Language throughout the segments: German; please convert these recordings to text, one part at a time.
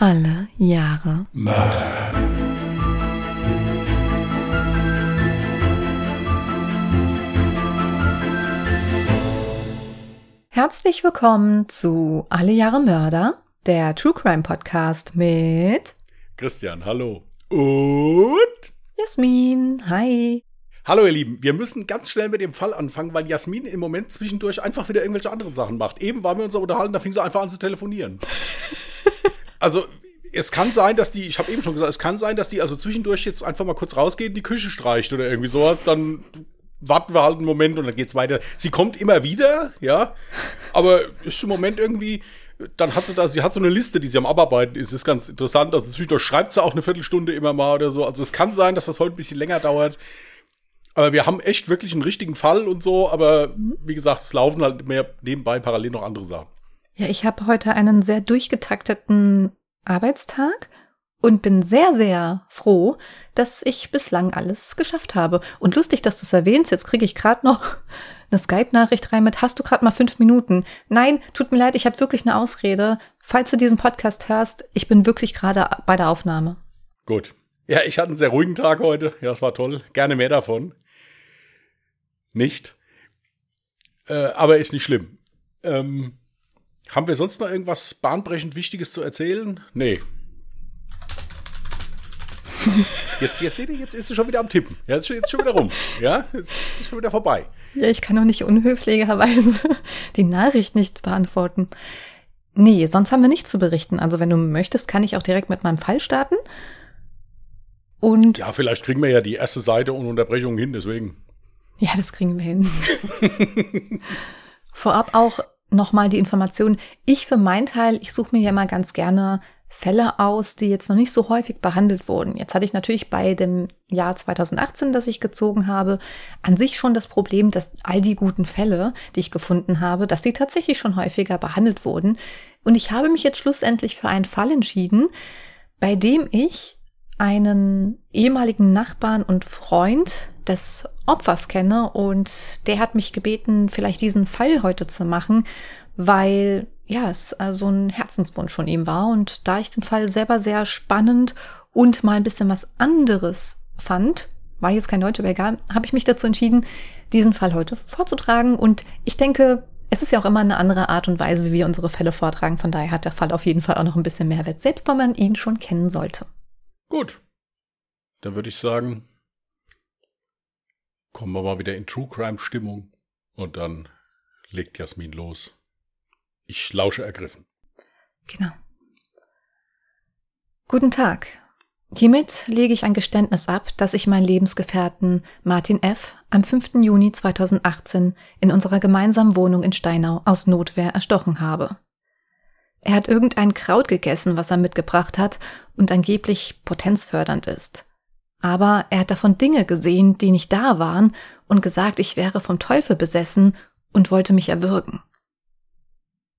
Alle Jahre Mörder. Herzlich willkommen zu Alle Jahre Mörder, der True Crime Podcast mit Christian, hallo. Und Jasmin. Hi. hallo ihr Lieben, wir müssen ganz schnell mit dem Fall anfangen, weil Jasmin im Moment zwischendurch einfach wieder irgendwelche anderen Sachen macht. Eben waren wir uns unterhalten, da fing sie einfach an zu telefonieren. also es kann sein, dass die, ich habe eben schon gesagt, es kann sein, dass die also zwischendurch jetzt einfach mal kurz rausgeht, die Küche streicht oder irgendwie sowas, dann warten wir halt einen Moment und dann geht's weiter. Sie kommt immer wieder, ja, aber ist im Moment irgendwie, dann hat sie da, sie hat so eine Liste, die sie am Abarbeiten ist, ist ganz interessant. Also zwischendurch schreibt sie auch eine Viertelstunde immer mal oder so. Also es kann sein, dass das heute ein bisschen länger dauert. Aber wir haben echt wirklich einen richtigen Fall und so, aber wie gesagt, es laufen halt mehr nebenbei parallel noch andere Sachen. Ja, ich habe heute einen sehr durchgetakteten Arbeitstag und bin sehr, sehr froh, dass ich bislang alles geschafft habe. Und lustig, dass du es erwähnst, jetzt kriege ich gerade noch eine Skype-Nachricht rein mit, hast du gerade mal fünf Minuten? Nein, tut mir leid, ich habe wirklich eine Ausrede. Falls du diesen Podcast hörst, ich bin wirklich gerade bei der Aufnahme. Gut. Ja, ich hatte einen sehr ruhigen Tag heute. Ja, es war toll. Gerne mehr davon. Nicht. Äh, aber ist nicht schlimm. Ähm, haben wir sonst noch irgendwas bahnbrechend Wichtiges zu erzählen? Nee. Jetzt, jetzt seht ihr, jetzt ist sie schon wieder am Tippen. Ja, jetzt, ist schon- wieder rum. Ja, jetzt ist schon wieder vorbei. Ja, ich kann doch nicht unhöflicherweise die Nachricht nicht beantworten. Nee, sonst haben wir nichts zu berichten. Also wenn du möchtest, kann ich auch direkt mit meinem Fall starten. Und Ja, vielleicht kriegen wir ja die erste Seite ohne Unterbrechung hin, deswegen. Ja, das kriegen wir hin. Vorab auch nochmal die Information. Ich für meinen Teil, ich suche mir ja mal ganz gerne Fälle aus, die jetzt noch nicht so häufig behandelt wurden. Jetzt hatte ich natürlich bei dem Jahr 2018, das ich gezogen habe, an sich schon das Problem, dass all die guten Fälle, die ich gefunden habe, dass die tatsächlich schon häufiger behandelt wurden. Und ich habe mich jetzt schlussendlich für einen Fall entschieden, bei dem ich einen ehemaligen Nachbarn und Freund des Opfers kenne und der hat mich gebeten, vielleicht diesen Fall heute zu machen, weil ja, es äh, so ein Herzenswunsch von ihm war und da ich den Fall selber sehr spannend und mal ein bisschen was anderes fand, war jetzt kein deutscher Vegan, habe ich mich dazu entschieden, diesen Fall heute vorzutragen und ich denke, es ist ja auch immer eine andere Art und Weise, wie wir unsere Fälle vortragen. Von daher hat der Fall auf jeden Fall auch noch ein bisschen Mehrwert, selbst wenn man ihn schon kennen sollte. Gut. Dann würde ich sagen, kommen wir mal wieder in True Crime Stimmung und dann legt Jasmin los. Ich lausche ergriffen. Genau. Guten Tag. Hiermit lege ich ein Geständnis ab, dass ich meinen Lebensgefährten Martin F. am 5. Juni 2018 in unserer gemeinsamen Wohnung in Steinau aus Notwehr erstochen habe. Er hat irgendein Kraut gegessen, was er mitgebracht hat und angeblich potenzfördernd ist. Aber er hat davon Dinge gesehen, die nicht da waren und gesagt, ich wäre vom Teufel besessen und wollte mich erwürgen.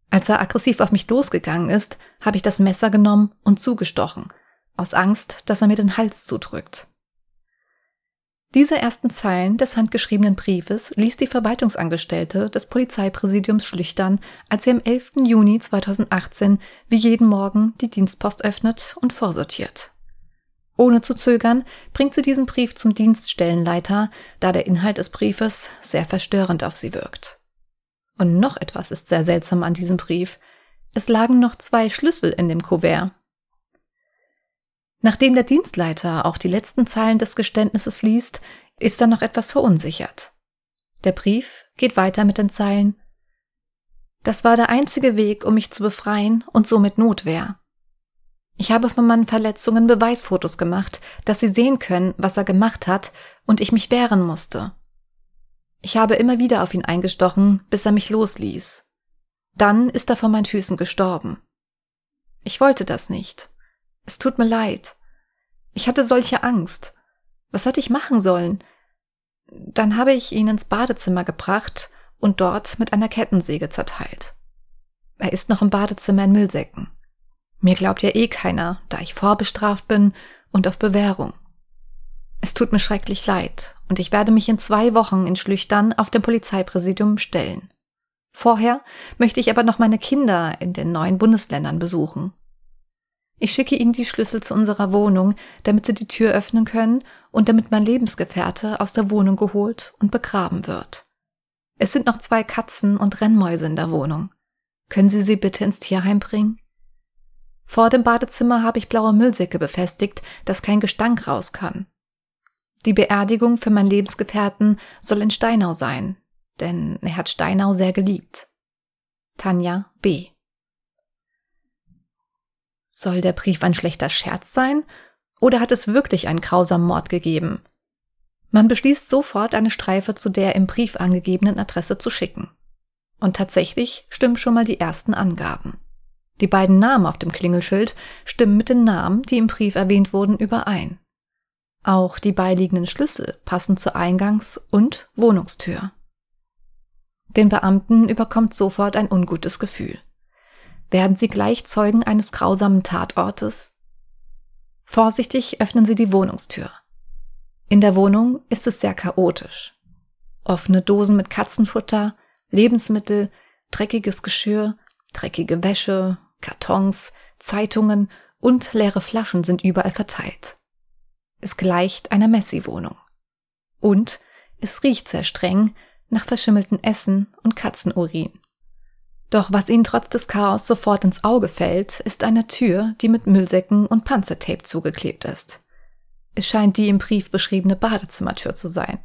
Als er aggressiv auf mich losgegangen ist, habe ich das Messer genommen und zugestochen, aus Angst, dass er mir den Hals zudrückt. Diese ersten Zeilen des handgeschriebenen Briefes ließ die Verwaltungsangestellte des Polizeipräsidiums schlüchtern, als sie am 11. Juni 2018 wie jeden Morgen die Dienstpost öffnet und vorsortiert. Ohne zu zögern bringt sie diesen Brief zum Dienststellenleiter, da der Inhalt des Briefes sehr verstörend auf sie wirkt. Und noch etwas ist sehr seltsam an diesem Brief. Es lagen noch zwei Schlüssel in dem Kuvert. Nachdem der Dienstleiter auch die letzten Zeilen des Geständnisses liest, ist er noch etwas verunsichert. Der Brief geht weiter mit den Zeilen Das war der einzige Weg, um mich zu befreien und somit Notwehr. Ich habe von meinen Verletzungen Beweisfotos gemacht, dass Sie sehen können, was er gemacht hat und ich mich wehren musste. Ich habe immer wieder auf ihn eingestochen, bis er mich losließ. Dann ist er vor meinen Füßen gestorben. Ich wollte das nicht. Es tut mir leid. Ich hatte solche Angst. Was hätte ich machen sollen? Dann habe ich ihn ins Badezimmer gebracht und dort mit einer Kettensäge zerteilt. Er ist noch im Badezimmer in Müllsäcken. Mir glaubt ja eh keiner, da ich vorbestraft bin und auf Bewährung. Es tut mir schrecklich leid und ich werde mich in zwei Wochen in Schlüchtern auf dem Polizeipräsidium stellen. Vorher möchte ich aber noch meine Kinder in den neuen Bundesländern besuchen. Ich schicke Ihnen die Schlüssel zu unserer Wohnung, damit Sie die Tür öffnen können und damit mein Lebensgefährte aus der Wohnung geholt und begraben wird. Es sind noch zwei Katzen und Rennmäuse in der Wohnung. Können Sie sie bitte ins Tierheim bringen? Vor dem Badezimmer habe ich blaue Müllsäcke befestigt, dass kein Gestank raus kann. Die Beerdigung für meinen Lebensgefährten soll in Steinau sein, denn er hat Steinau sehr geliebt. Tanja B. Soll der Brief ein schlechter Scherz sein oder hat es wirklich einen grausamen Mord gegeben? Man beschließt sofort, eine Streife zu der im Brief angegebenen Adresse zu schicken. Und tatsächlich stimmen schon mal die ersten Angaben. Die beiden Namen auf dem Klingelschild stimmen mit den Namen, die im Brief erwähnt wurden, überein. Auch die beiliegenden Schlüssel passen zur Eingangs- und Wohnungstür. Den Beamten überkommt sofort ein ungutes Gefühl. Werden sie gleich Zeugen eines grausamen Tatortes? Vorsichtig öffnen sie die Wohnungstür. In der Wohnung ist es sehr chaotisch. Offene Dosen mit Katzenfutter, Lebensmittel, dreckiges Geschirr, dreckige Wäsche, Kartons, Zeitungen und leere Flaschen sind überall verteilt. Es gleicht einer Messi-Wohnung. Und es riecht sehr streng nach verschimmeltem Essen und Katzenurin. Doch was ihnen trotz des Chaos sofort ins Auge fällt, ist eine Tür, die mit Müllsäcken und Panzertape zugeklebt ist. Es scheint die im Brief beschriebene Badezimmertür zu sein.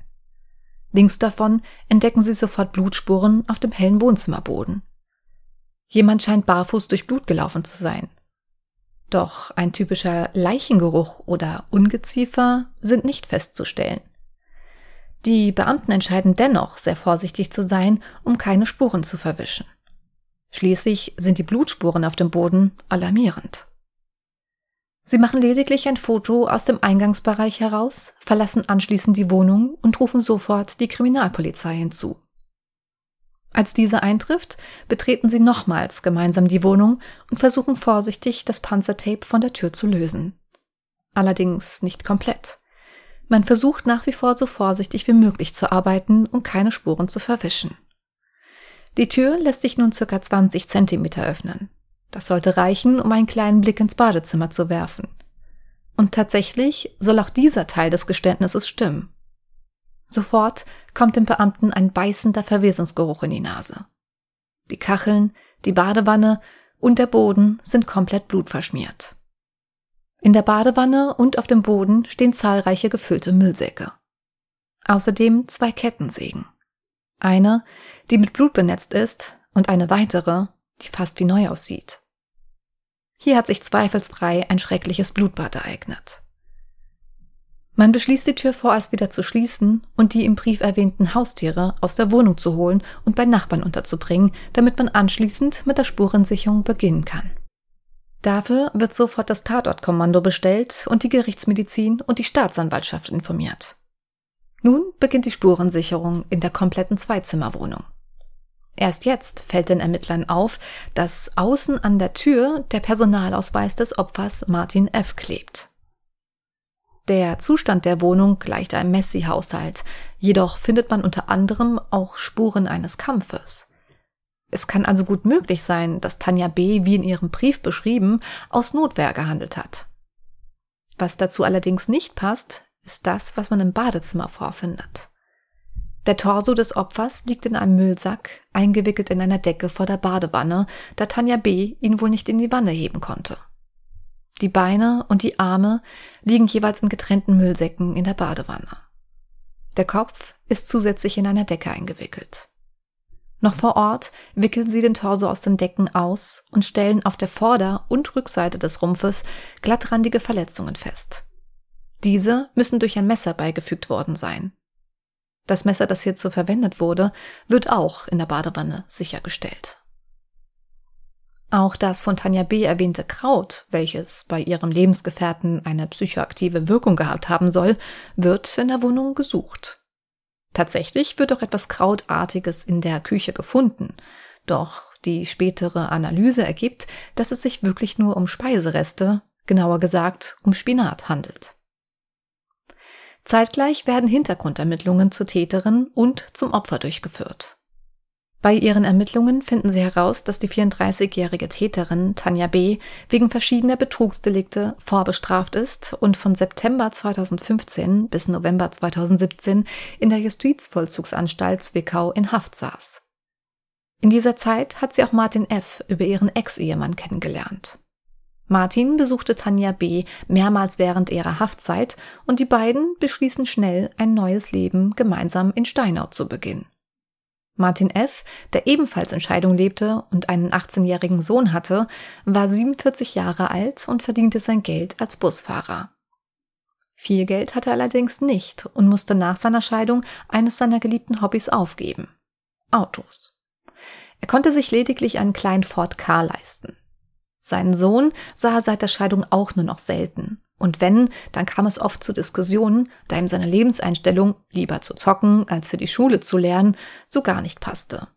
Links davon entdecken sie sofort Blutspuren auf dem hellen Wohnzimmerboden. Jemand scheint barfuß durch Blut gelaufen zu sein. Doch ein typischer Leichengeruch oder Ungeziefer sind nicht festzustellen. Die Beamten entscheiden dennoch, sehr vorsichtig zu sein, um keine Spuren zu verwischen. Schließlich sind die Blutspuren auf dem Boden alarmierend. Sie machen lediglich ein Foto aus dem Eingangsbereich heraus, verlassen anschließend die Wohnung und rufen sofort die Kriminalpolizei hinzu. Als diese eintrifft, betreten sie nochmals gemeinsam die Wohnung und versuchen vorsichtig, das Panzertape von der Tür zu lösen. Allerdings nicht komplett. Man versucht nach wie vor so vorsichtig wie möglich zu arbeiten, um keine Spuren zu verwischen. Die Tür lässt sich nun circa 20 Zentimeter öffnen. Das sollte reichen, um einen kleinen Blick ins Badezimmer zu werfen. Und tatsächlich soll auch dieser Teil des Geständnisses stimmen. Sofort kommt dem Beamten ein beißender Verwesungsgeruch in die Nase. Die Kacheln, die Badewanne und der Boden sind komplett blutverschmiert. In der Badewanne und auf dem Boden stehen zahlreiche gefüllte Müllsäcke. Außerdem zwei Kettensägen. Eine, die mit Blut benetzt ist, und eine weitere, die fast wie neu aussieht. Hier hat sich zweifelsfrei ein schreckliches Blutbad ereignet. Man beschließt die Tür vorerst wieder zu schließen und die im Brief erwähnten Haustiere aus der Wohnung zu holen und bei Nachbarn unterzubringen, damit man anschließend mit der Spurensicherung beginnen kann. Dafür wird sofort das Tatortkommando bestellt und die Gerichtsmedizin und die Staatsanwaltschaft informiert. Nun beginnt die Spurensicherung in der kompletten Zweizimmerwohnung. Erst jetzt fällt den Ermittlern auf, dass außen an der Tür der Personalausweis des Opfers Martin F. klebt. Der Zustand der Wohnung gleicht einem Messi-Haushalt, jedoch findet man unter anderem auch Spuren eines Kampfes. Es kann also gut möglich sein, dass Tanja B., wie in ihrem Brief beschrieben, aus Notwehr gehandelt hat. Was dazu allerdings nicht passt, ist das, was man im Badezimmer vorfindet. Der Torso des Opfers liegt in einem Müllsack, eingewickelt in einer Decke vor der Badewanne, da Tanja B. ihn wohl nicht in die Wanne heben konnte. Die Beine und die Arme liegen jeweils in getrennten Müllsäcken in der Badewanne. Der Kopf ist zusätzlich in einer Decke eingewickelt. Noch vor Ort wickeln sie den Torso aus den Decken aus und stellen auf der Vorder- und Rückseite des Rumpfes glattrandige Verletzungen fest. Diese müssen durch ein Messer beigefügt worden sein. Das Messer, das hierzu verwendet wurde, wird auch in der Badewanne sichergestellt. Auch das von Tanja B. erwähnte Kraut, welches bei ihrem Lebensgefährten eine psychoaktive Wirkung gehabt haben soll, wird in der Wohnung gesucht. Tatsächlich wird auch etwas Krautartiges in der Küche gefunden, doch die spätere Analyse ergibt, dass es sich wirklich nur um Speisereste, genauer gesagt um Spinat handelt. Zeitgleich werden Hintergrundermittlungen zur Täterin und zum Opfer durchgeführt. Bei ihren Ermittlungen finden sie heraus, dass die 34-jährige Täterin Tanja B. wegen verschiedener Betrugsdelikte vorbestraft ist und von September 2015 bis November 2017 in der Justizvollzugsanstalt Zwickau in Haft saß. In dieser Zeit hat sie auch Martin F. über ihren Ex-Ehemann kennengelernt. Martin besuchte Tanja B. mehrmals während ihrer Haftzeit und die beiden beschließen schnell, ein neues Leben gemeinsam in Steinau zu beginnen. Martin F., der ebenfalls in Scheidung lebte und einen 18-jährigen Sohn hatte, war 47 Jahre alt und verdiente sein Geld als Busfahrer. Viel Geld hatte er allerdings nicht und musste nach seiner Scheidung eines seiner geliebten Hobbys aufgeben. Autos. Er konnte sich lediglich einen kleinen Ford K leisten. Seinen Sohn sah er seit der Scheidung auch nur noch selten. Und wenn, dann kam es oft zu Diskussionen, da ihm seine Lebenseinstellung, lieber zu zocken, als für die Schule zu lernen, so gar nicht passte.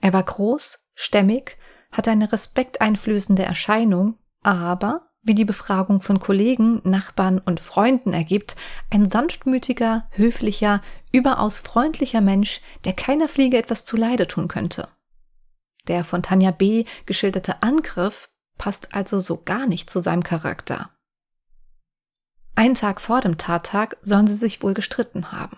Er war groß, stämmig, hatte eine respekteinflößende Erscheinung, aber, wie die Befragung von Kollegen, Nachbarn und Freunden ergibt, ein sanftmütiger, höflicher, überaus freundlicher Mensch, der keiner Fliege etwas zuleide tun könnte. Der von Tanja B. geschilderte Angriff passt also so gar nicht zu seinem Charakter. Einen Tag vor dem Tattag sollen sie sich wohl gestritten haben.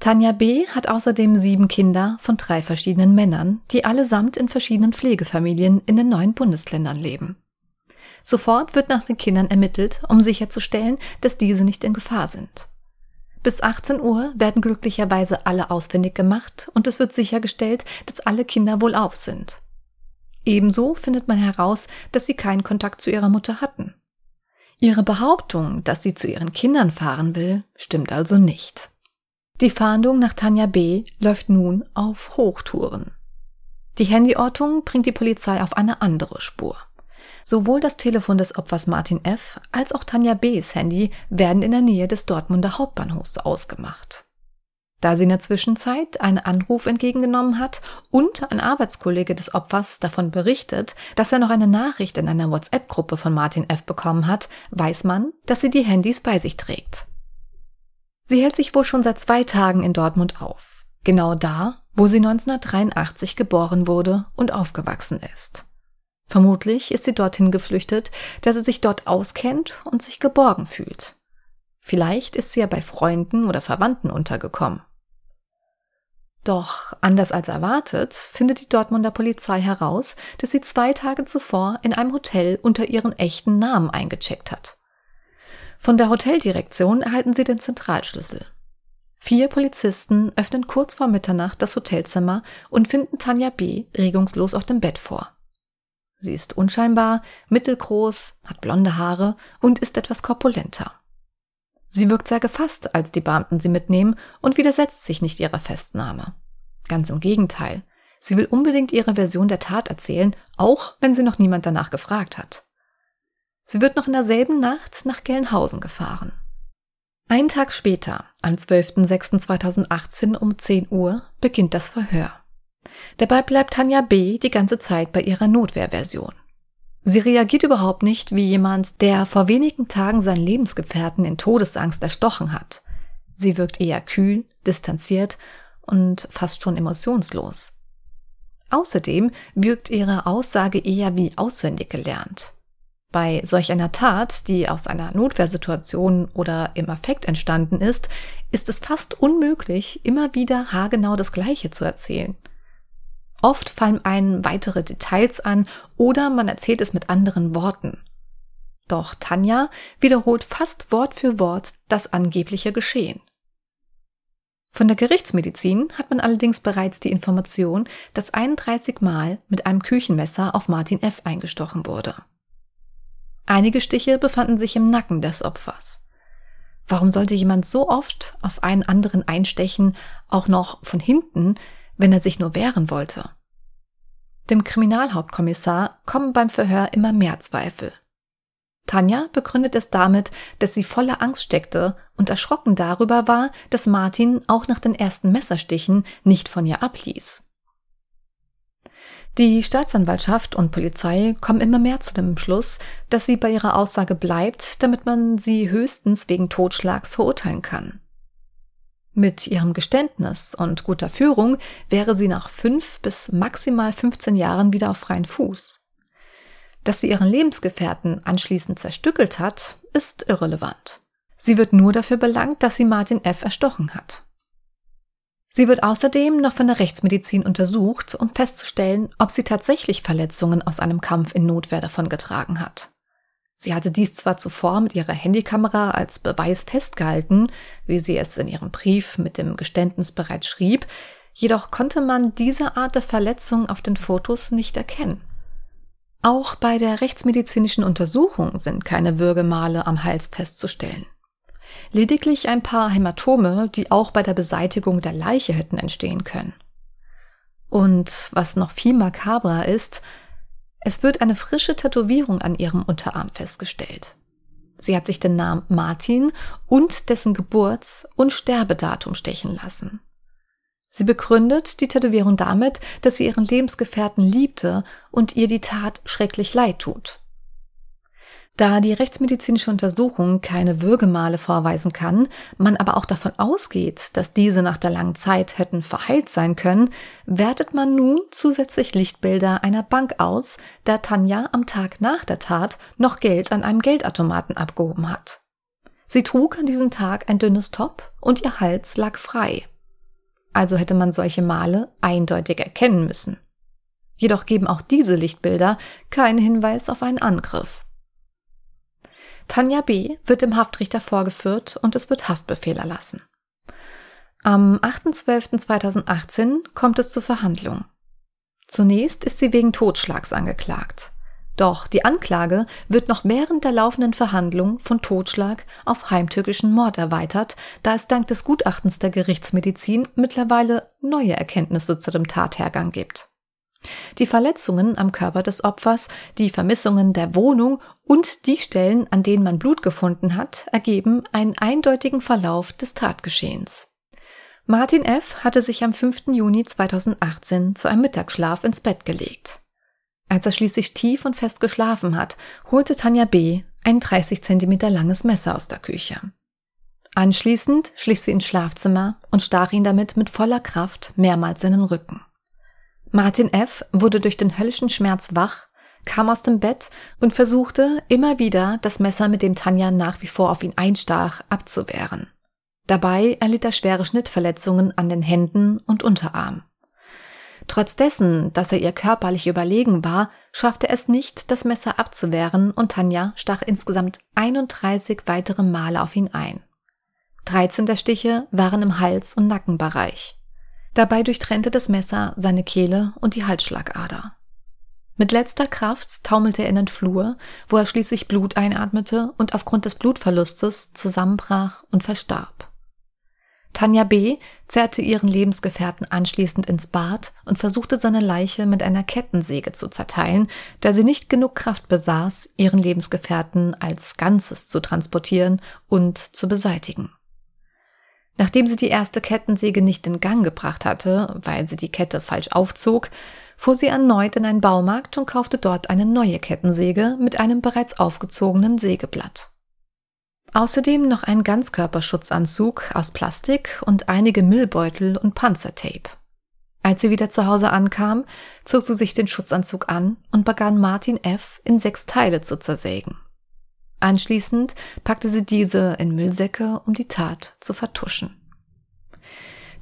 Tanja B. hat außerdem sieben Kinder von drei verschiedenen Männern, die allesamt in verschiedenen Pflegefamilien in den neuen Bundesländern leben. Sofort wird nach den Kindern ermittelt, um sicherzustellen, dass diese nicht in Gefahr sind. Bis 18 Uhr werden glücklicherweise alle ausfindig gemacht und es wird sichergestellt, dass alle Kinder wohlauf sind. Ebenso findet man heraus, dass sie keinen Kontakt zu ihrer Mutter hatten. Ihre Behauptung, dass sie zu ihren Kindern fahren will, stimmt also nicht. Die Fahndung nach Tanja B. läuft nun auf Hochtouren. Die Handyortung bringt die Polizei auf eine andere Spur. Sowohl das Telefon des Opfers Martin F. als auch Tanja B.s Handy werden in der Nähe des Dortmunder Hauptbahnhofs ausgemacht. Da sie in der Zwischenzeit einen Anruf entgegengenommen hat und ein Arbeitskollege des Opfers davon berichtet, dass er noch eine Nachricht in einer WhatsApp-Gruppe von Martin F. bekommen hat, weiß man, dass sie die Handys bei sich trägt. Sie hält sich wohl schon seit zwei Tagen in Dortmund auf. Genau da, wo sie 1983 geboren wurde und aufgewachsen ist. Vermutlich ist sie dorthin geflüchtet, da sie sich dort auskennt und sich geborgen fühlt. Vielleicht ist sie ja bei Freunden oder Verwandten untergekommen. Doch anders als erwartet findet die Dortmunder Polizei heraus, dass sie zwei Tage zuvor in einem Hotel unter ihren echten Namen eingecheckt hat. Von der Hoteldirektion erhalten sie den Zentralschlüssel. Vier Polizisten öffnen kurz vor Mitternacht das Hotelzimmer und finden Tanja B. regungslos auf dem Bett vor. Sie ist unscheinbar, mittelgroß, hat blonde Haare und ist etwas korpulenter. Sie wirkt sehr gefasst, als die Beamten sie mitnehmen und widersetzt sich nicht ihrer Festnahme. Ganz im Gegenteil. Sie will unbedingt ihre Version der Tat erzählen, auch wenn sie noch niemand danach gefragt hat. Sie wird noch in derselben Nacht nach Gelnhausen gefahren. Einen Tag später, am 12.06.2018 um 10 Uhr, beginnt das Verhör. Dabei bleibt Tanja B. die ganze Zeit bei ihrer Notwehrversion. Sie reagiert überhaupt nicht wie jemand, der vor wenigen Tagen seinen Lebensgefährten in Todesangst erstochen hat. Sie wirkt eher kühl, distanziert und fast schon emotionslos. Außerdem wirkt ihre Aussage eher wie auswendig gelernt. Bei solch einer Tat, die aus einer Notwehrsituation oder im Affekt entstanden ist, ist es fast unmöglich, immer wieder haargenau das Gleiche zu erzählen. Oft fallen einem weitere Details an oder man erzählt es mit anderen Worten. Doch Tanja wiederholt fast Wort für Wort das angebliche Geschehen. Von der Gerichtsmedizin hat man allerdings bereits die Information, dass 31 Mal mit einem Küchenmesser auf Martin F. eingestochen wurde. Einige Stiche befanden sich im Nacken des Opfers. Warum sollte jemand so oft auf einen anderen einstechen, auch noch von hinten, wenn er sich nur wehren wollte. Dem Kriminalhauptkommissar kommen beim Verhör immer mehr Zweifel. Tanja begründet es damit, dass sie voller Angst steckte und erschrocken darüber war, dass Martin auch nach den ersten Messerstichen nicht von ihr abließ. Die Staatsanwaltschaft und Polizei kommen immer mehr zu dem Schluss, dass sie bei ihrer Aussage bleibt, damit man sie höchstens wegen Totschlags verurteilen kann. Mit ihrem Geständnis und guter Führung wäre sie nach fünf bis maximal 15 Jahren wieder auf freien Fuß. Dass sie ihren Lebensgefährten anschließend zerstückelt hat, ist irrelevant. Sie wird nur dafür belangt, dass sie Martin F. erstochen hat. Sie wird außerdem noch von der Rechtsmedizin untersucht, um festzustellen, ob sie tatsächlich Verletzungen aus einem Kampf in Notwehr davongetragen hat. Sie hatte dies zwar zuvor mit ihrer Handykamera als Beweis festgehalten, wie sie es in ihrem Brief mit dem Geständnis bereits schrieb, jedoch konnte man diese Art der Verletzung auf den Fotos nicht erkennen. Auch bei der rechtsmedizinischen Untersuchung sind keine Würgemale am Hals festzustellen. Lediglich ein paar Hämatome, die auch bei der Beseitigung der Leiche hätten entstehen können. Und was noch viel makabrer ist, es wird eine frische Tätowierung an ihrem Unterarm festgestellt. Sie hat sich den Namen Martin und dessen Geburts- und Sterbedatum stechen lassen. Sie begründet die Tätowierung damit, dass sie ihren Lebensgefährten liebte und ihr die Tat schrecklich leid tut. Da die rechtsmedizinische Untersuchung keine Würgemale vorweisen kann, man aber auch davon ausgeht, dass diese nach der langen Zeit hätten verheilt sein können, wertet man nun zusätzlich Lichtbilder einer Bank aus, da Tanja am Tag nach der Tat noch Geld an einem Geldautomaten abgehoben hat. Sie trug an diesem Tag ein dünnes Top und ihr Hals lag frei. Also hätte man solche Male eindeutig erkennen müssen. Jedoch geben auch diese Lichtbilder keinen Hinweis auf einen Angriff. Tanja B. wird dem Haftrichter vorgeführt und es wird Haftbefehl erlassen. Am 8.12.2018 kommt es zur Verhandlung. Zunächst ist sie wegen Totschlags angeklagt. Doch die Anklage wird noch während der laufenden Verhandlung von Totschlag auf heimtückischen Mord erweitert, da es dank des Gutachtens der Gerichtsmedizin mittlerweile neue Erkenntnisse zu dem Tathergang gibt. Die Verletzungen am Körper des Opfers, die Vermissungen der Wohnung und die Stellen, an denen man Blut gefunden hat, ergeben einen eindeutigen Verlauf des Tatgeschehens. Martin F. hatte sich am 5. Juni 2018 zu einem Mittagsschlaf ins Bett gelegt. Als er schließlich tief und fest geschlafen hat, holte Tanja B. ein 30 cm langes Messer aus der Küche. Anschließend schlich sie ins Schlafzimmer und stach ihn damit mit voller Kraft mehrmals in den Rücken. Martin F. wurde durch den höllischen Schmerz wach, kam aus dem Bett und versuchte immer wieder, das Messer, mit dem Tanja nach wie vor auf ihn einstach, abzuwehren. Dabei erlitt er schwere Schnittverletzungen an den Händen und Unterarm. Trotz dessen, dass er ihr körperlich überlegen war, schaffte er es nicht, das Messer abzuwehren und Tanja stach insgesamt 31 weitere Male auf ihn ein. 13 der Stiche waren im Hals- und Nackenbereich. Dabei durchtrennte das Messer seine Kehle und die Halsschlagader. Mit letzter Kraft taumelte er in den Flur, wo er schließlich Blut einatmete und aufgrund des Blutverlustes zusammenbrach und verstarb. Tanja B. zerrte ihren Lebensgefährten anschließend ins Bad und versuchte seine Leiche mit einer Kettensäge zu zerteilen, da sie nicht genug Kraft besaß, ihren Lebensgefährten als Ganzes zu transportieren und zu beseitigen. Nachdem sie die erste Kettensäge nicht in Gang gebracht hatte, weil sie die Kette falsch aufzog, fuhr sie erneut in einen Baumarkt und kaufte dort eine neue Kettensäge mit einem bereits aufgezogenen Sägeblatt. Außerdem noch einen Ganzkörperschutzanzug aus Plastik und einige Müllbeutel und Panzertape. Als sie wieder zu Hause ankam, zog sie sich den Schutzanzug an und begann Martin F. in sechs Teile zu zersägen. Anschließend packte sie diese in Müllsäcke, um die Tat zu vertuschen.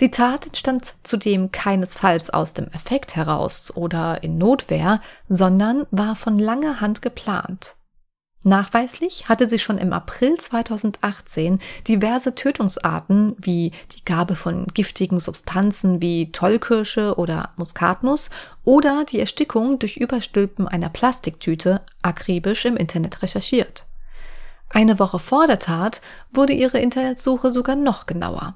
Die Tat entstand zudem keinesfalls aus dem Effekt heraus oder in Notwehr, sondern war von langer Hand geplant. Nachweislich hatte sie schon im April 2018 diverse Tötungsarten wie die Gabe von giftigen Substanzen wie Tollkirsche oder Muskatnuss oder die Erstickung durch Überstülpen einer Plastiktüte akribisch im Internet recherchiert. Eine Woche vor der Tat wurde ihre Internetsuche sogar noch genauer.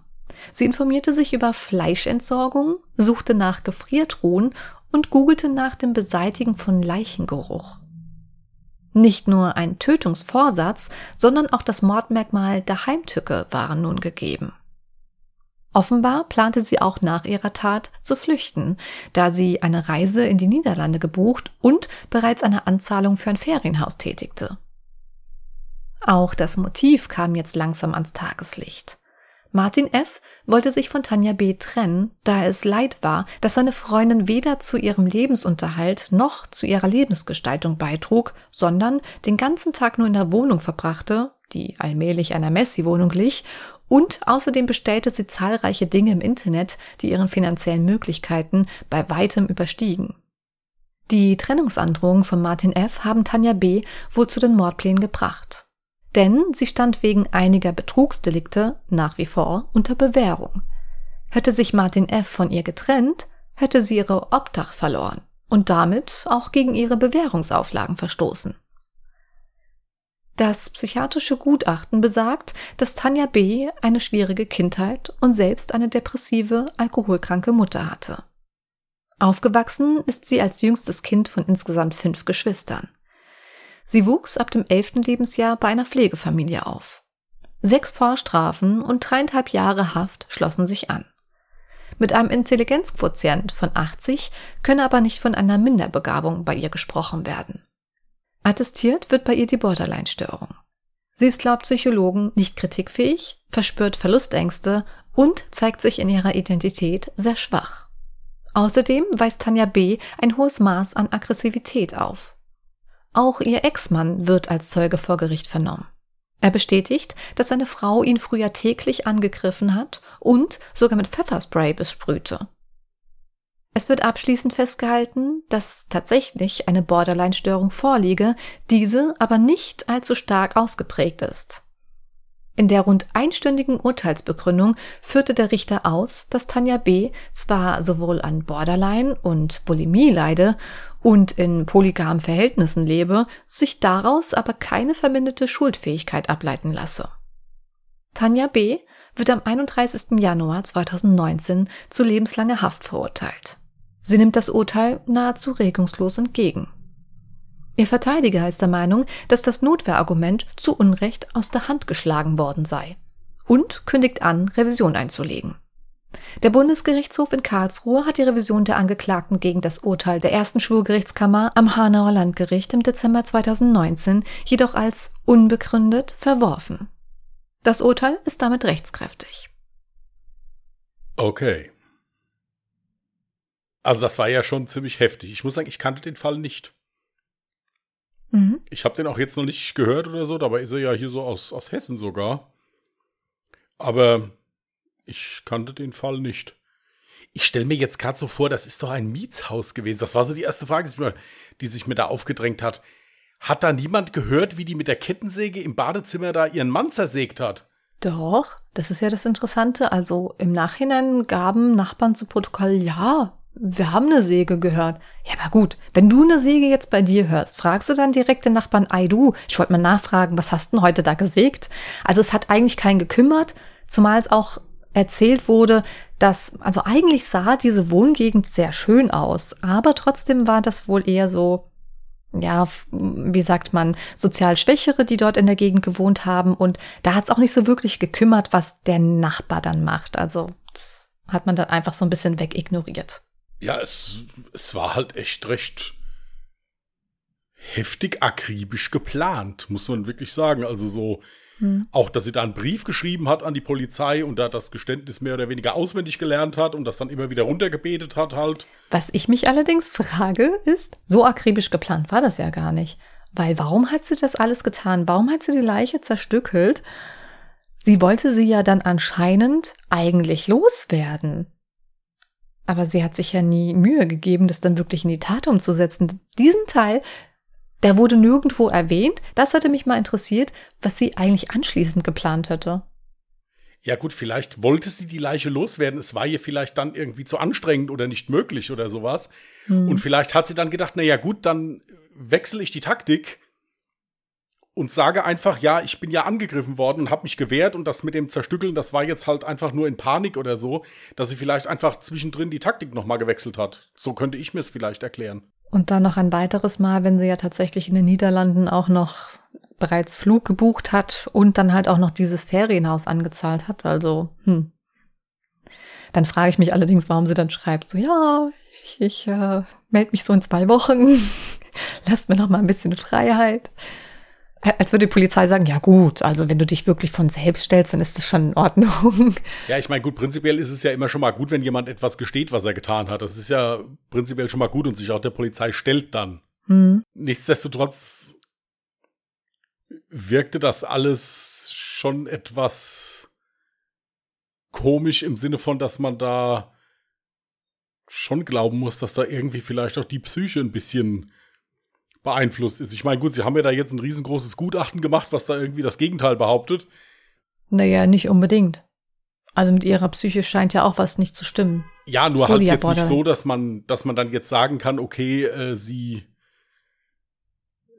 Sie informierte sich über Fleischentsorgung, suchte nach Gefriertruhen und googelte nach dem Beseitigen von Leichengeruch. Nicht nur ein Tötungsvorsatz, sondern auch das Mordmerkmal der Heimtücke waren nun gegeben. Offenbar plante sie auch nach ihrer Tat zu flüchten, da sie eine Reise in die Niederlande gebucht und bereits eine Anzahlung für ein Ferienhaus tätigte. Auch das Motiv kam jetzt langsam ans Tageslicht. Martin F. wollte sich von Tanja B. trennen, da es leid war, dass seine Freundin weder zu ihrem Lebensunterhalt noch zu ihrer Lebensgestaltung beitrug, sondern den ganzen Tag nur in der Wohnung verbrachte, die allmählich einer Messi-Wohnung glich, und außerdem bestellte sie zahlreiche Dinge im Internet, die ihren finanziellen Möglichkeiten bei weitem überstiegen. Die Trennungsandrohungen von Martin F. haben Tanja B. wohl zu den Mordplänen gebracht. Denn sie stand wegen einiger Betrugsdelikte nach wie vor unter Bewährung. Hätte sich Martin F. von ihr getrennt, hätte sie ihre Obdach verloren und damit auch gegen ihre Bewährungsauflagen verstoßen. Das psychiatrische Gutachten besagt, dass Tanja B. eine schwierige Kindheit und selbst eine depressive, alkoholkranke Mutter hatte. Aufgewachsen ist sie als jüngstes Kind von insgesamt fünf Geschwistern. Sie wuchs ab dem elften Lebensjahr bei einer Pflegefamilie auf. Sechs Vorstrafen und dreieinhalb Jahre Haft schlossen sich an. Mit einem Intelligenzquotient von 80 könne aber nicht von einer Minderbegabung bei ihr gesprochen werden. Attestiert wird bei ihr die Borderline-Störung. Sie ist laut Psychologen nicht kritikfähig, verspürt Verlustängste und zeigt sich in ihrer Identität sehr schwach. Außerdem weist Tanja B. ein hohes Maß an Aggressivität auf. Auch ihr Ex-Mann wird als Zeuge vor Gericht vernommen. Er bestätigt, dass seine Frau ihn früher täglich angegriffen hat und sogar mit Pfefferspray besprühte. Es wird abschließend festgehalten, dass tatsächlich eine Borderline-Störung vorliege, diese aber nicht allzu stark ausgeprägt ist. In der rund einstündigen Urteilsbegründung führte der Richter aus, dass Tanja B. zwar sowohl an Borderline und Bulimie leide und in polygamen Verhältnissen lebe, sich daraus aber keine verminderte Schuldfähigkeit ableiten lasse. Tanja B. wird am 31. Januar 2019 zu lebenslanger Haft verurteilt. Sie nimmt das Urteil nahezu regungslos entgegen. Ihr Verteidiger ist der Meinung, dass das Notwehrargument zu Unrecht aus der Hand geschlagen worden sei und kündigt an, Revision einzulegen. Der Bundesgerichtshof in Karlsruhe hat die Revision der Angeklagten gegen das Urteil der ersten Schwurgerichtskammer am Hanauer Landgericht im Dezember 2019 jedoch als unbegründet verworfen. Das Urteil ist damit rechtskräftig. Okay. Also das war ja schon ziemlich heftig. Ich muss sagen, ich kannte den Fall nicht. Mhm. Ich habe den auch jetzt noch nicht gehört oder so, dabei ist er ja hier so aus, aus Hessen sogar. Aber ich kannte den Fall nicht. Ich stelle mir jetzt gerade so vor, das ist doch ein Mietshaus gewesen. Das war so die erste Frage, die sich mir da aufgedrängt hat. Hat da niemand gehört, wie die mit der Kettensäge im Badezimmer da ihren Mann zersägt hat? Doch, das ist ja das Interessante. Also im Nachhinein gaben Nachbarn zu Protokoll, ja, wir haben eine Säge gehört. Ja, aber gut, wenn du eine Säge jetzt bei dir hörst, fragst du dann direkt den Nachbarn, ei du, ich wollte mal nachfragen, was hast denn heute da gesägt? Also es hat eigentlich keinen gekümmert, zumal es auch erzählt wurde, dass, also eigentlich sah diese Wohngegend sehr schön aus, aber trotzdem war das wohl eher so, ja, wie sagt man, sozial Schwächere, die dort in der Gegend gewohnt haben und da hat es auch nicht so wirklich gekümmert, was der Nachbar dann macht. Also das hat man dann einfach so ein bisschen wegignoriert ja, es, es war halt echt recht heftig akribisch geplant, muss man wirklich sagen. Also so, hm. auch dass sie da einen Brief geschrieben hat an die Polizei und da das Geständnis mehr oder weniger auswendig gelernt hat und das dann immer wieder runtergebetet hat halt. Was ich mich allerdings frage, ist, so akribisch geplant war das ja gar nicht. Weil warum hat sie das alles getan? Warum hat sie die Leiche zerstückelt? Sie wollte sie ja dann anscheinend eigentlich loswerden. Aber sie hat sich ja nie Mühe gegeben, das dann wirklich in die Tat umzusetzen. Diesen Teil, der wurde nirgendwo erwähnt. Das hätte mich mal interessiert, was sie eigentlich anschließend geplant hätte. Ja gut, vielleicht wollte sie die Leiche loswerden. Es war ihr vielleicht dann irgendwie zu anstrengend oder nicht möglich oder sowas. Hm. Und vielleicht hat sie dann gedacht, na ja gut, dann wechsle ich die Taktik und sage einfach, ja, ich bin ja angegriffen worden und habe mich gewehrt und das mit dem Zerstückeln, das war jetzt halt einfach nur in Panik oder so, dass sie vielleicht einfach zwischendrin die Taktik nochmal gewechselt hat. So könnte ich mir es vielleicht erklären. Und dann noch ein weiteres Mal, wenn sie ja tatsächlich in den Niederlanden auch noch bereits Flug gebucht hat und dann halt auch noch dieses Ferienhaus angezahlt hat. Also, hm. Dann frage ich mich allerdings, warum sie dann schreibt, so, ja, ich, ich äh, melde mich so in zwei Wochen. Lasst mir noch mal ein bisschen Freiheit. Als würde die Polizei sagen, ja gut, also wenn du dich wirklich von selbst stellst, dann ist das schon in Ordnung. Ja, ich meine, gut, prinzipiell ist es ja immer schon mal gut, wenn jemand etwas gesteht, was er getan hat. Das ist ja prinzipiell schon mal gut und sich auch der Polizei stellt dann. Hm. Nichtsdestotrotz wirkte das alles schon etwas komisch im Sinne von, dass man da schon glauben muss, dass da irgendwie vielleicht auch die Psyche ein bisschen beeinflusst ist. Ich meine, gut, sie haben ja da jetzt ein riesengroßes Gutachten gemacht, was da irgendwie das Gegenteil behauptet. Naja, nicht unbedingt. Also mit ihrer Psyche scheint ja auch was nicht zu stimmen. Ja, nur halt jetzt nicht so, dass man, dass man dann jetzt sagen kann, okay, äh, sie,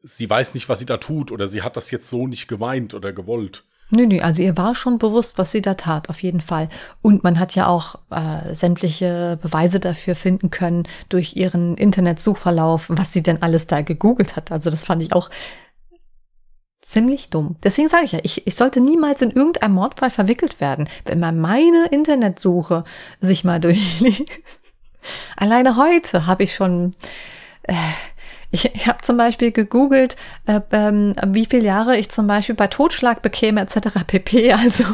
sie weiß nicht, was sie da tut oder sie hat das jetzt so nicht gemeint oder gewollt. Nö, nö, also ihr war schon bewusst, was sie da tat, auf jeden Fall. Und man hat ja auch äh, sämtliche Beweise dafür finden können durch ihren Internetsuchverlauf, was sie denn alles da gegoogelt hat. Also das fand ich auch ziemlich dumm. Deswegen sage ich ja, ich, ich sollte niemals in irgendeinem Mordfall verwickelt werden. Wenn man meine Internetsuche sich mal durchliest. Alleine heute habe ich schon äh, ich, ich habe zum Beispiel gegoogelt, äh, ähm, wie viele Jahre ich zum Beispiel bei Totschlag bekäme etc. pp. Also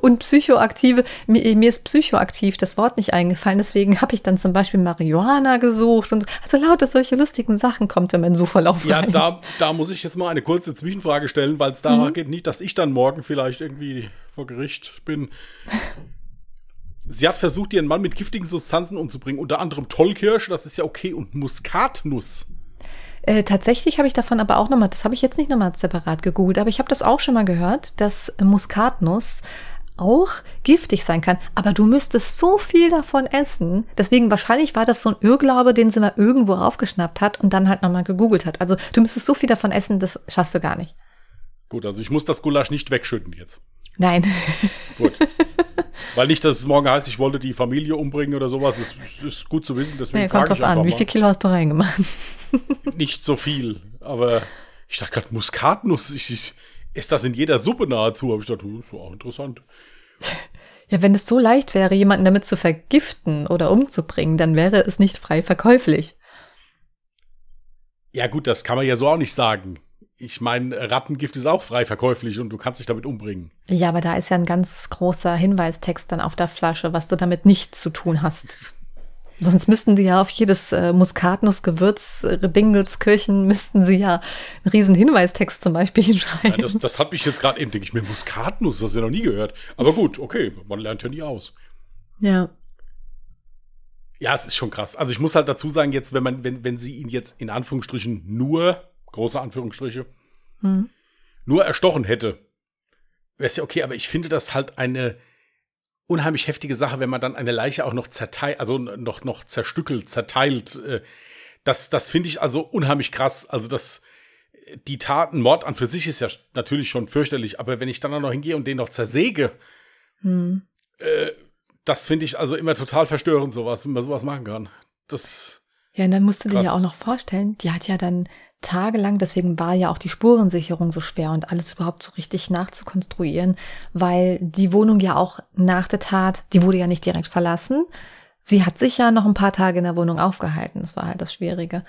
und psychoaktive, mir, mir, ist psychoaktiv das Wort nicht eingefallen, deswegen habe ich dann zum Beispiel Marihuana gesucht und also lauter solche lustigen Sachen kommt in meinen Suchverlauf Ja, rein. da, da muss ich jetzt mal eine kurze Zwischenfrage stellen, weil es daran mhm. geht nicht, dass ich dann morgen vielleicht irgendwie vor Gericht bin. Sie hat versucht, ihren Mann mit giftigen Substanzen umzubringen, unter anderem Tollkirsch, das ist ja okay, und Muskatnuss. Äh, tatsächlich habe ich davon aber auch nochmal, das habe ich jetzt nicht nochmal separat gegoogelt, aber ich habe das auch schon mal gehört, dass Muskatnuss auch giftig sein kann. Aber du müsstest so viel davon essen. Deswegen wahrscheinlich war das so ein Irrglaube, den sie mal irgendwo aufgeschnappt hat und dann halt nochmal gegoogelt hat. Also du müsstest so viel davon essen, das schaffst du gar nicht. Gut, also ich muss das Gulasch nicht wegschütten jetzt. Nein. Gut. Weil nicht, dass es morgen heißt, ich wollte die Familie umbringen oder sowas. Das ist, ist gut zu wissen. Deswegen nee, kommt drauf an. Wie viel Kilo hast du reingemacht? nicht so viel. Aber ich dachte gerade, Muskatnuss. Ich, ich esse das in jeder Suppe nahezu. Aber ich dachte, das war auch interessant. Ja, wenn es so leicht wäre, jemanden damit zu vergiften oder umzubringen, dann wäre es nicht frei verkäuflich. Ja, gut, das kann man ja so auch nicht sagen ich meine, Rattengift ist auch frei verkäuflich und du kannst dich damit umbringen. Ja, aber da ist ja ein ganz großer Hinweistext dann auf der Flasche, was du damit nicht zu tun hast. Sonst müssten die ja auf jedes äh, Muskatnussgewürz, äh, Dingelskirchen, müssten sie ja einen riesen Hinweistext zum Beispiel hinschreiben. Ja, das, das hat mich jetzt gerade eben, denke ich mir, Muskatnuss, das hast du ja noch nie gehört. Aber gut, okay, man lernt ja nie aus. Ja. Ja, es ist schon krass. Also ich muss halt dazu sagen, jetzt, wenn man, wenn, wenn sie ihn jetzt in Anführungsstrichen nur große Anführungsstriche, hm. nur erstochen hätte, wäre es ja okay, aber ich finde das halt eine unheimlich heftige Sache, wenn man dann eine Leiche auch noch zerteilt, also noch, noch zerstückelt, zerteilt. Äh, das, das finde ich also unheimlich krass. Also das, die Taten, Mord an für sich ist ja natürlich schon fürchterlich, aber wenn ich dann auch noch hingehe und den noch zersäge, hm. äh, das finde ich also immer total verstörend, sowas, wenn man sowas machen kann. Das. Ja, und dann musst du krass. dir ja auch noch vorstellen, die hat ja dann tagelang, deswegen war ja auch die Spurensicherung so schwer und alles überhaupt so richtig nachzukonstruieren, weil die Wohnung ja auch nach der Tat, die wurde ja nicht direkt verlassen. Sie hat sich ja noch ein paar Tage in der Wohnung aufgehalten. Das war halt das Schwierige.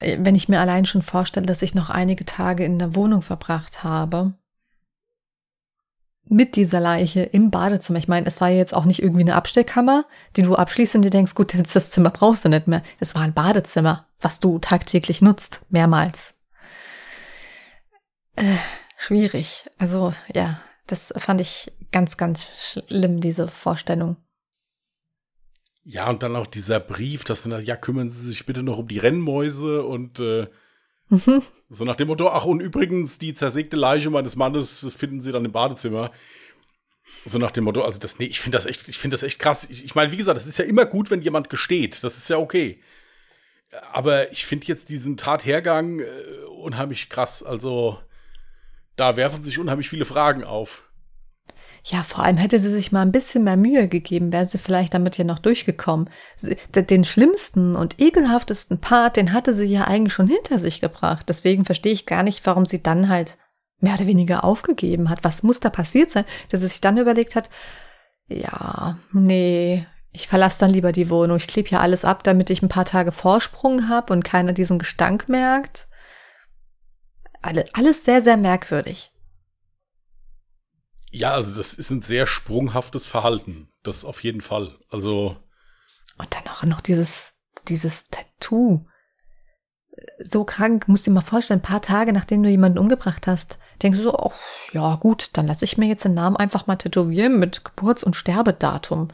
Wenn ich mir allein schon vorstelle, dass ich noch einige Tage in der Wohnung verbracht habe, mit dieser Leiche im Badezimmer. Ich meine, es war ja jetzt auch nicht irgendwie eine Abstellkammer, die du abschließt und dir denkst, gut, jetzt das Zimmer brauchst du nicht mehr. Es war ein Badezimmer, was du tagtäglich nutzt, mehrmals. Äh, schwierig. Also ja, das fand ich ganz, ganz schlimm, diese Vorstellung. Ja, und dann auch dieser Brief, dass dann, ja, kümmern Sie sich bitte noch um die Rennmäuse und äh, Mhm. So nach dem Motto, ach und übrigens, die zersägte Leiche meines Mannes finden sie dann im Badezimmer. So nach dem Motto, also das, nee, ich finde das echt, ich finde das echt krass. Ich, ich meine, wie gesagt, das ist ja immer gut, wenn jemand gesteht. Das ist ja okay. Aber ich finde jetzt diesen Tathergang äh, unheimlich krass. Also, da werfen sich unheimlich viele Fragen auf. Ja, vor allem hätte sie sich mal ein bisschen mehr Mühe gegeben, wäre sie vielleicht damit ja noch durchgekommen. Den schlimmsten und ekelhaftesten Part, den hatte sie ja eigentlich schon hinter sich gebracht. Deswegen verstehe ich gar nicht, warum sie dann halt mehr oder weniger aufgegeben hat. Was muss da passiert sein, dass sie sich dann überlegt hat, ja, nee, ich verlasse dann lieber die Wohnung. Ich klebe ja alles ab, damit ich ein paar Tage Vorsprung habe und keiner diesen Gestank merkt. Alle, alles sehr, sehr merkwürdig. Ja, also das ist ein sehr sprunghaftes Verhalten. Das auf jeden Fall. Also. Und dann auch noch dieses, dieses Tattoo. So krank, musst dir mal vorstellen, ein paar Tage nachdem du jemanden umgebracht hast, denkst du so, oh, ja gut, dann lasse ich mir jetzt den Namen einfach mal tätowieren mit Geburts- und Sterbedatum.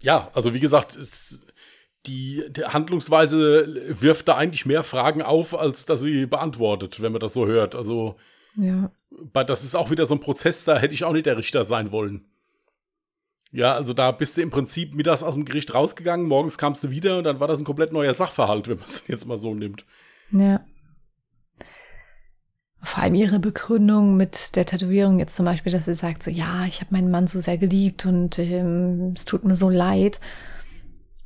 Ja, also wie gesagt, es, die, die, Handlungsweise wirft da eigentlich mehr Fragen auf, als dass sie beantwortet, wenn man das so hört. Also, ja. das ist auch wieder so ein Prozess, da hätte ich auch nicht der Richter sein wollen. Ja, also da bist du im Prinzip mittags aus dem Gericht rausgegangen, morgens kamst du wieder und dann war das ein komplett neuer Sachverhalt, wenn man es jetzt mal so nimmt. Ja. Vor allem ihre Begründung mit der Tätowierung jetzt zum Beispiel, dass sie sagt so, ja, ich habe meinen Mann so sehr geliebt und ähm, es tut mir so leid.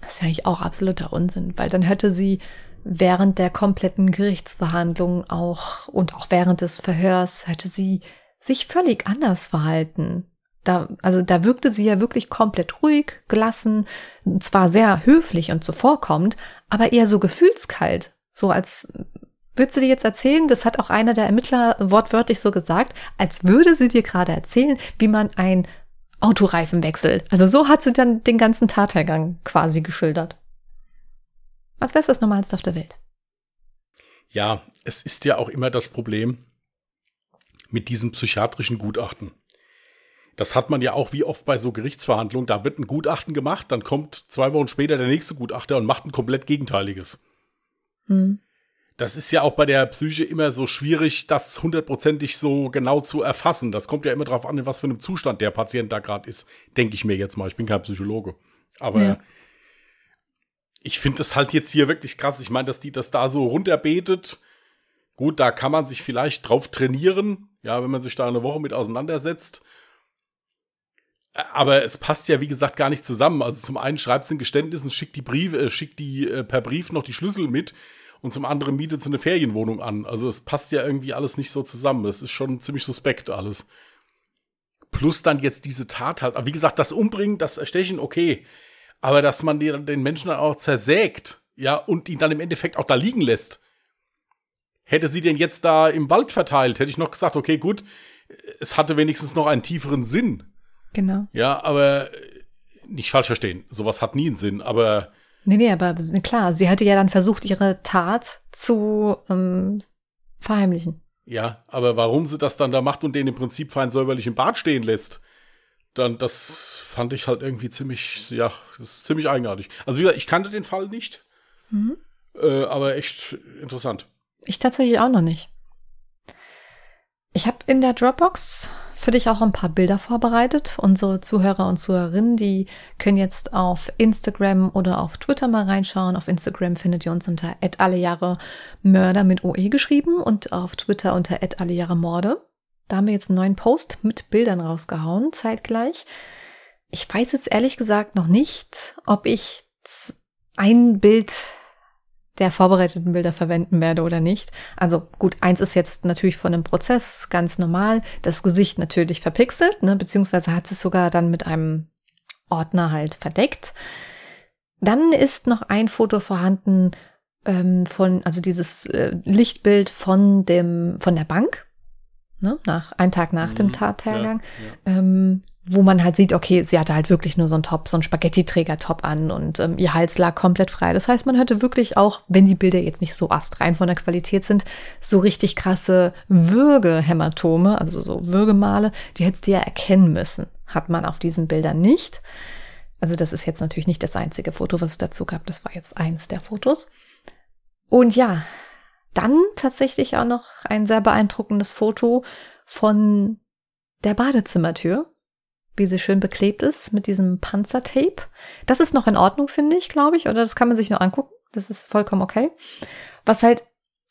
Das ist ja eigentlich auch absoluter Unsinn, weil dann hätte sie während der kompletten Gerichtsverhandlung auch und auch während des Verhörs hätte sie sich völlig anders verhalten. Da, also da wirkte sie ja wirklich komplett ruhig, gelassen, zwar sehr höflich und zuvorkommend, aber eher so gefühlskalt. So als würdest du dir jetzt erzählen, das hat auch einer der Ermittler wortwörtlich so gesagt, als würde sie dir gerade erzählen, wie man ein Autoreifenwechsel. Also so hat sie dann den ganzen Tathergang quasi geschildert. Als wäre es das Normalste auf der Welt. Ja, es ist ja auch immer das Problem mit diesen psychiatrischen Gutachten. Das hat man ja auch wie oft bei so Gerichtsverhandlungen. Da wird ein Gutachten gemacht, dann kommt zwei Wochen später der nächste Gutachter und macht ein komplett Gegenteiliges. Hm das ist ja auch bei der Psyche immer so schwierig, das hundertprozentig so genau zu erfassen. Das kommt ja immer darauf an, in was für einem Zustand der Patient da gerade ist. Denke ich mir jetzt mal. Ich bin kein Psychologe. Aber ja. ich finde das halt jetzt hier wirklich krass. Ich meine, dass die das da so runterbetet. Gut, da kann man sich vielleicht drauf trainieren. Ja, wenn man sich da eine Woche mit auseinandersetzt. Aber es passt ja, wie gesagt, gar nicht zusammen. Also zum einen schreibt sie ein Geständnis und schickt die Briefe, äh, schickt die äh, per Brief noch die Schlüssel mit und zum anderen mietet sie eine Ferienwohnung an. Also es passt ja irgendwie alles nicht so zusammen. Das ist schon ziemlich suspekt alles. Plus dann jetzt diese Tat halt. Aber wie gesagt, das Umbringen, das Erstechen, okay. Aber dass man den Menschen dann auch zersägt, ja, und ihn dann im Endeffekt auch da liegen lässt. Hätte sie den jetzt da im Wald verteilt, hätte ich noch gesagt, okay, gut, es hatte wenigstens noch einen tieferen Sinn. Genau. Ja, aber nicht falsch verstehen. Sowas hat nie einen Sinn, aber Nee, nee, aber klar, sie hatte ja dann versucht, ihre Tat zu ähm, verheimlichen. Ja, aber warum sie das dann da macht und den im Prinzip fein säuberlich im Bad stehen lässt, dann das fand ich halt irgendwie ziemlich, ja, das ist ziemlich eigenartig. Also wie gesagt, ich kannte den Fall nicht, mhm. äh, aber echt interessant. Ich tatsächlich auch noch nicht. Ich habe in der Dropbox für dich auch ein paar Bilder vorbereitet. Unsere Zuhörer und Zuhörerinnen, die können jetzt auf Instagram oder auf Twitter mal reinschauen. Auf Instagram findet ihr uns unter Jahre Mörder mit OE geschrieben und auf Twitter unter Jahre Morde. Da haben wir jetzt einen neuen Post mit Bildern rausgehauen, zeitgleich. Ich weiß jetzt ehrlich gesagt noch nicht, ob ich ein Bild der vorbereiteten Bilder verwenden werde oder nicht. Also gut, eins ist jetzt natürlich von dem Prozess ganz normal, das Gesicht natürlich verpixelt, ne, beziehungsweise hat es sogar dann mit einem Ordner halt verdeckt. Dann ist noch ein Foto vorhanden ähm, von, also dieses äh, Lichtbild von dem, von der Bank, ne, nach, ein Tag nach mhm, dem Tathergang. Ja, ja. Ähm, wo man halt sieht, okay, sie hatte halt wirklich nur so einen Top, so einen Spaghetti-Träger-Top an und ähm, ihr Hals lag komplett frei. Das heißt, man hörte wirklich auch, wenn die Bilder jetzt nicht so astrein von der Qualität sind, so richtig krasse Würgehämatome, also so Würgemale, die hättest du ja erkennen müssen. Hat man auf diesen Bildern nicht. Also das ist jetzt natürlich nicht das einzige Foto, was es dazu gab. Das war jetzt eines der Fotos. Und ja, dann tatsächlich auch noch ein sehr beeindruckendes Foto von der Badezimmertür wie sie schön beklebt ist mit diesem Panzertape. Das ist noch in Ordnung, finde ich, glaube ich, oder das kann man sich nur angucken. Das ist vollkommen okay. Was halt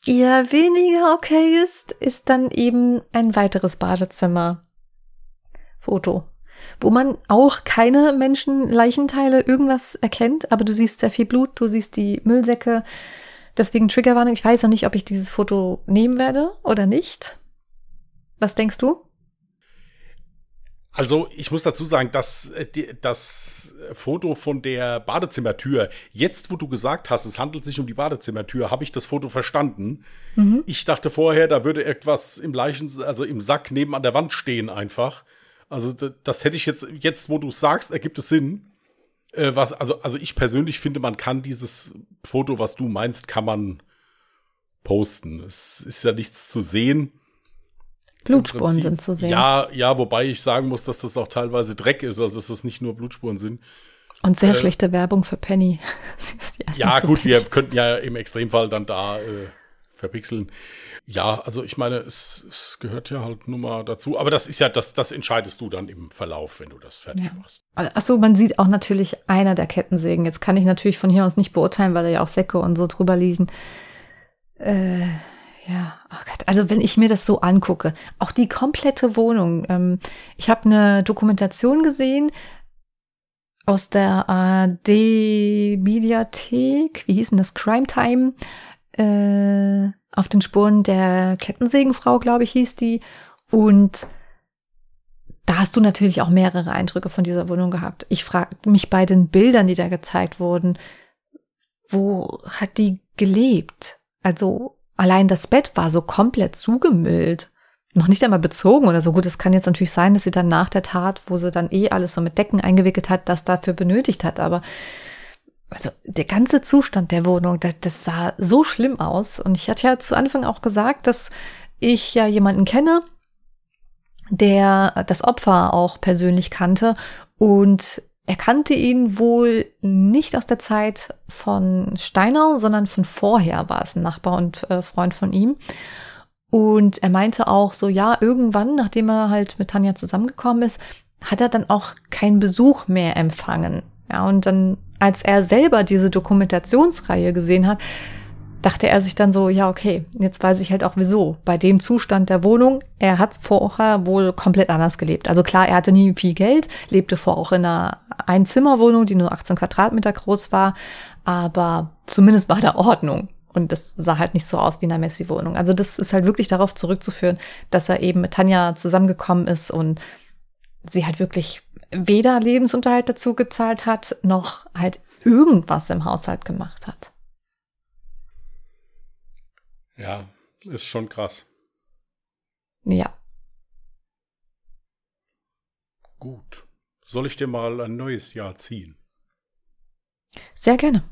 eher weniger okay ist, ist dann eben ein weiteres Badezimmer. Foto. Wo man auch keine Menschenleichenteile irgendwas erkennt, aber du siehst sehr viel Blut, du siehst die Müllsäcke. Deswegen Triggerwarnung. Ich weiß noch nicht, ob ich dieses Foto nehmen werde oder nicht. Was denkst du? Also ich muss dazu sagen, dass äh, das Foto von der Badezimmertür, jetzt wo du gesagt hast, es handelt sich um die Badezimmertür, habe ich das Foto verstanden. Ich dachte vorher, da würde etwas im Leichen, also im Sack neben an der Wand stehen einfach. Also das hätte ich jetzt, jetzt wo du es sagst, ergibt es Sinn. Äh, was, also, also ich persönlich finde, man kann dieses Foto, was du meinst, kann man posten. Es ist ja nichts zu sehen. Blutspuren Prinzip- sind zu sehen. Ja, ja, wobei ich sagen muss, dass das auch teilweise Dreck ist, also dass das nicht nur Blutspuren sind. Und sehr äh, schlechte Werbung für Penny. Ja, gut, Penny. wir könnten ja im Extremfall dann da äh, verpixeln. Ja, also ich meine, es, es gehört ja halt nun mal dazu. Aber das ist ja, das, das entscheidest du dann im Verlauf, wenn du das fertig Ja. machst. Achso, man sieht auch natürlich einer der Kettensägen. Jetzt kann ich natürlich von hier aus nicht beurteilen, weil da ja auch Säcke und so drüber liegen. Äh, ja, oh Gott. Also wenn ich mir das so angucke, auch die komplette Wohnung. Ähm, ich habe eine Dokumentation gesehen aus der ARD-Mediathek. Wie hieß denn das? Crime Time. Äh, auf den Spuren der Kettensägenfrau, glaube ich, hieß die. Und da hast du natürlich auch mehrere Eindrücke von dieser Wohnung gehabt. Ich frage mich bei den Bildern, die da gezeigt wurden, wo hat die gelebt? Also allein das Bett war so komplett zugemüllt. Noch nicht einmal bezogen oder so. Gut, es kann jetzt natürlich sein, dass sie dann nach der Tat, wo sie dann eh alles so mit Decken eingewickelt hat, das dafür benötigt hat. Aber also der ganze Zustand der Wohnung, das, das sah so schlimm aus. Und ich hatte ja zu Anfang auch gesagt, dass ich ja jemanden kenne, der das Opfer auch persönlich kannte und er kannte ihn wohl nicht aus der Zeit von Steinau, sondern von vorher war es ein Nachbar und äh, Freund von ihm. Und er meinte auch so, ja, irgendwann, nachdem er halt mit Tanja zusammengekommen ist, hat er dann auch keinen Besuch mehr empfangen. Ja, und dann, als er selber diese Dokumentationsreihe gesehen hat, dachte er sich dann so, ja, okay, jetzt weiß ich halt auch wieso. Bei dem Zustand der Wohnung, er hat vorher wohl komplett anders gelebt. Also klar, er hatte nie viel Geld, lebte vorher auch in einer Einzimmerwohnung, die nur 18 Quadratmeter groß war, aber zumindest war da Ordnung. Und das sah halt nicht so aus wie in einer Messi-Wohnung. Also das ist halt wirklich darauf zurückzuführen, dass er eben mit Tanja zusammengekommen ist und sie halt wirklich weder Lebensunterhalt dazu gezahlt hat, noch halt irgendwas im Haushalt gemacht hat. Ja, ist schon krass. Ja. Gut. Soll ich dir mal ein neues Jahr ziehen? Sehr gerne.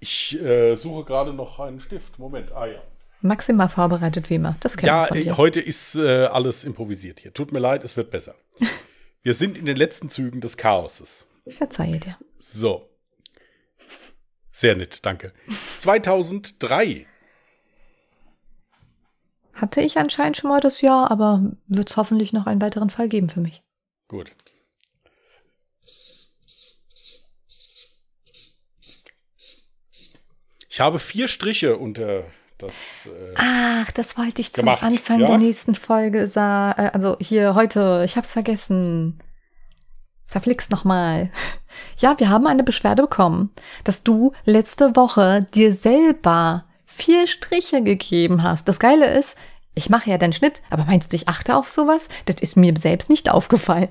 Ich äh, suche gerade noch einen Stift. Moment, ah ja. Maximal vorbereitet wie immer. Das kennt Ja, von äh, dir. heute ist äh, alles improvisiert hier. Tut mir leid, es wird besser. Wir sind in den letzten Zügen des Chaoses. Ich verzeihe dir. So. Sehr nett, danke. 2003. Hatte ich anscheinend schon mal das Jahr, aber wird es hoffentlich noch einen weiteren Fall geben für mich. Gut. Ich habe vier Striche unter das. Äh, Ach, das wollte ich zum Gemacht, Anfang ja? der nächsten Folge sagen. Äh, also hier heute, ich hab's vergessen. Verflixt nochmal. Ja, wir haben eine Beschwerde bekommen, dass du letzte Woche dir selber vier Striche gegeben hast. Das Geile ist, ich mache ja den Schnitt, aber meinst du, ich achte auf sowas? Das ist mir selbst nicht aufgefallen.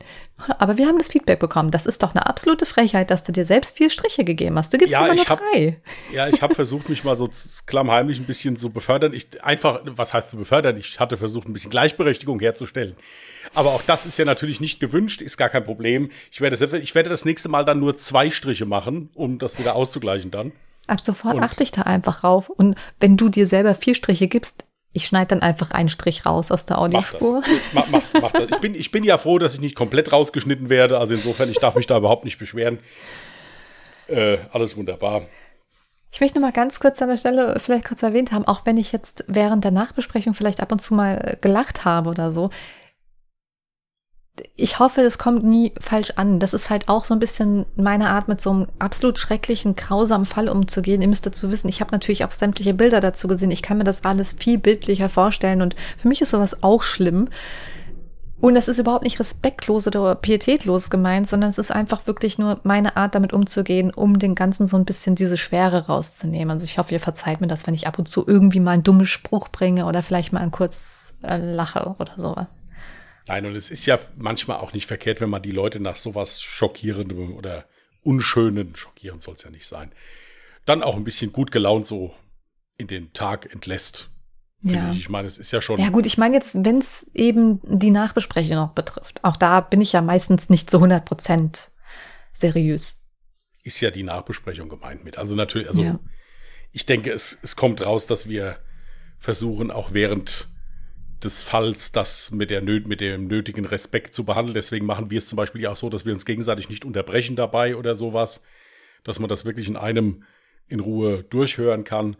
Aber wir haben das Feedback bekommen. Das ist doch eine absolute Frechheit, dass du dir selbst vier Striche gegeben hast. Du gibst Ja, immer nur ich hab- drei. ja, ich habe versucht, mich mal so klammheimlich ein bisschen zu befördern. Ich einfach, was heißt zu befördern? Ich hatte versucht, ein bisschen Gleichberechtigung herzustellen. Aber auch das ist ja natürlich nicht gewünscht, ist gar kein Problem. Ich werde, selbst- ich werde das nächste Mal dann nur zwei Striche machen, um das wieder auszugleichen dann. Ab sofort Und- achte ich da einfach rauf. Und wenn du dir selber vier Striche gibst, ich schneide dann einfach einen Strich raus aus der Mach das. Audiospur. Mach, mach, mach das. Ich, bin, ich bin ja froh, dass ich nicht komplett rausgeschnitten werde. Also insofern, ich darf mich da überhaupt nicht beschweren. Äh, alles wunderbar. Ich möchte noch mal ganz kurz an der Stelle vielleicht kurz erwähnt haben, auch wenn ich jetzt während der Nachbesprechung vielleicht ab und zu mal gelacht habe oder so. Ich hoffe, es kommt nie falsch an. Das ist halt auch so ein bisschen meine Art, mit so einem absolut schrecklichen, grausamen Fall umzugehen. Ihr müsst dazu wissen, ich habe natürlich auch sämtliche Bilder dazu gesehen. Ich kann mir das alles viel bildlicher vorstellen und für mich ist sowas auch schlimm. Und das ist überhaupt nicht respektlos oder pietätlos gemeint, sondern es ist einfach wirklich nur meine Art, damit umzugehen, um den Ganzen so ein bisschen diese Schwere rauszunehmen. Also ich hoffe, ihr verzeiht mir das, wenn ich ab und zu irgendwie mal einen dummen Spruch bringe oder vielleicht mal ein kurz äh, lache oder sowas. Nein, und es ist ja manchmal auch nicht verkehrt, wenn man die Leute nach sowas schockierendem oder unschönen, schockierend soll es ja nicht sein, dann auch ein bisschen gut gelaunt so in den Tag entlässt. Ja. Ich. ich meine, es ist ja schon. Ja, gut, ich meine jetzt, wenn es eben die Nachbesprechung noch betrifft. Auch da bin ich ja meistens nicht zu 100 Prozent seriös. Ist ja die Nachbesprechung gemeint mit. Also natürlich, also ja. ich denke, es, es kommt raus, dass wir versuchen, auch während des Falls das mit, der, mit dem nötigen Respekt zu behandeln. Deswegen machen wir es zum Beispiel ja auch so, dass wir uns gegenseitig nicht unterbrechen dabei oder sowas, dass man das wirklich in einem in Ruhe durchhören kann.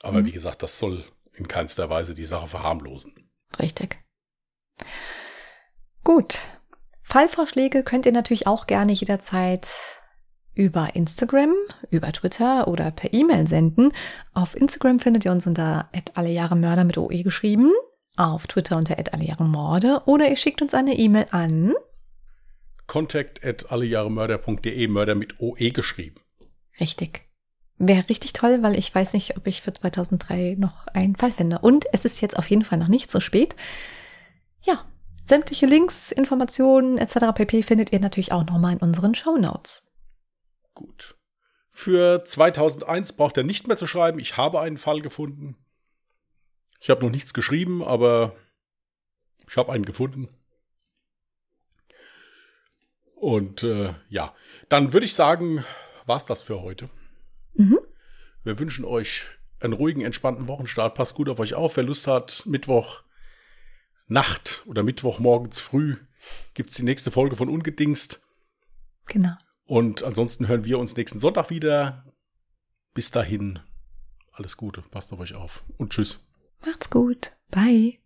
Aber mhm. wie gesagt, das soll in keinster Weise die Sache verharmlosen. Richtig. Gut. Fallvorschläge könnt ihr natürlich auch gerne jederzeit über Instagram, über Twitter oder per E-Mail senden. Auf Instagram findet ihr uns unter allejahremörder mit OE geschrieben, auf Twitter unter allejahremorde oder ihr schickt uns eine E-Mail an contact at allejahremörder.de, Mörder mit OE geschrieben. Richtig. Wäre richtig toll, weil ich weiß nicht, ob ich für 2003 noch einen Fall finde. Und es ist jetzt auf jeden Fall noch nicht so spät. Ja, sämtliche Links, Informationen etc. pp. findet ihr natürlich auch nochmal in unseren Show Notes. Gut. Für 2001 braucht er nicht mehr zu schreiben. Ich habe einen Fall gefunden. Ich habe noch nichts geschrieben, aber ich habe einen gefunden. Und äh, ja, dann würde ich sagen, war's das für heute. Mhm. Wir wünschen euch einen ruhigen, entspannten Wochenstart. Passt gut auf euch auf. Wer Lust hat, Mittwoch Nacht oder Mittwoch morgens früh gibt es die nächste Folge von Ungedingst. Genau. Und ansonsten hören wir uns nächsten Sonntag wieder. Bis dahin, alles Gute, passt auf euch auf und tschüss. Macht's gut. Bye.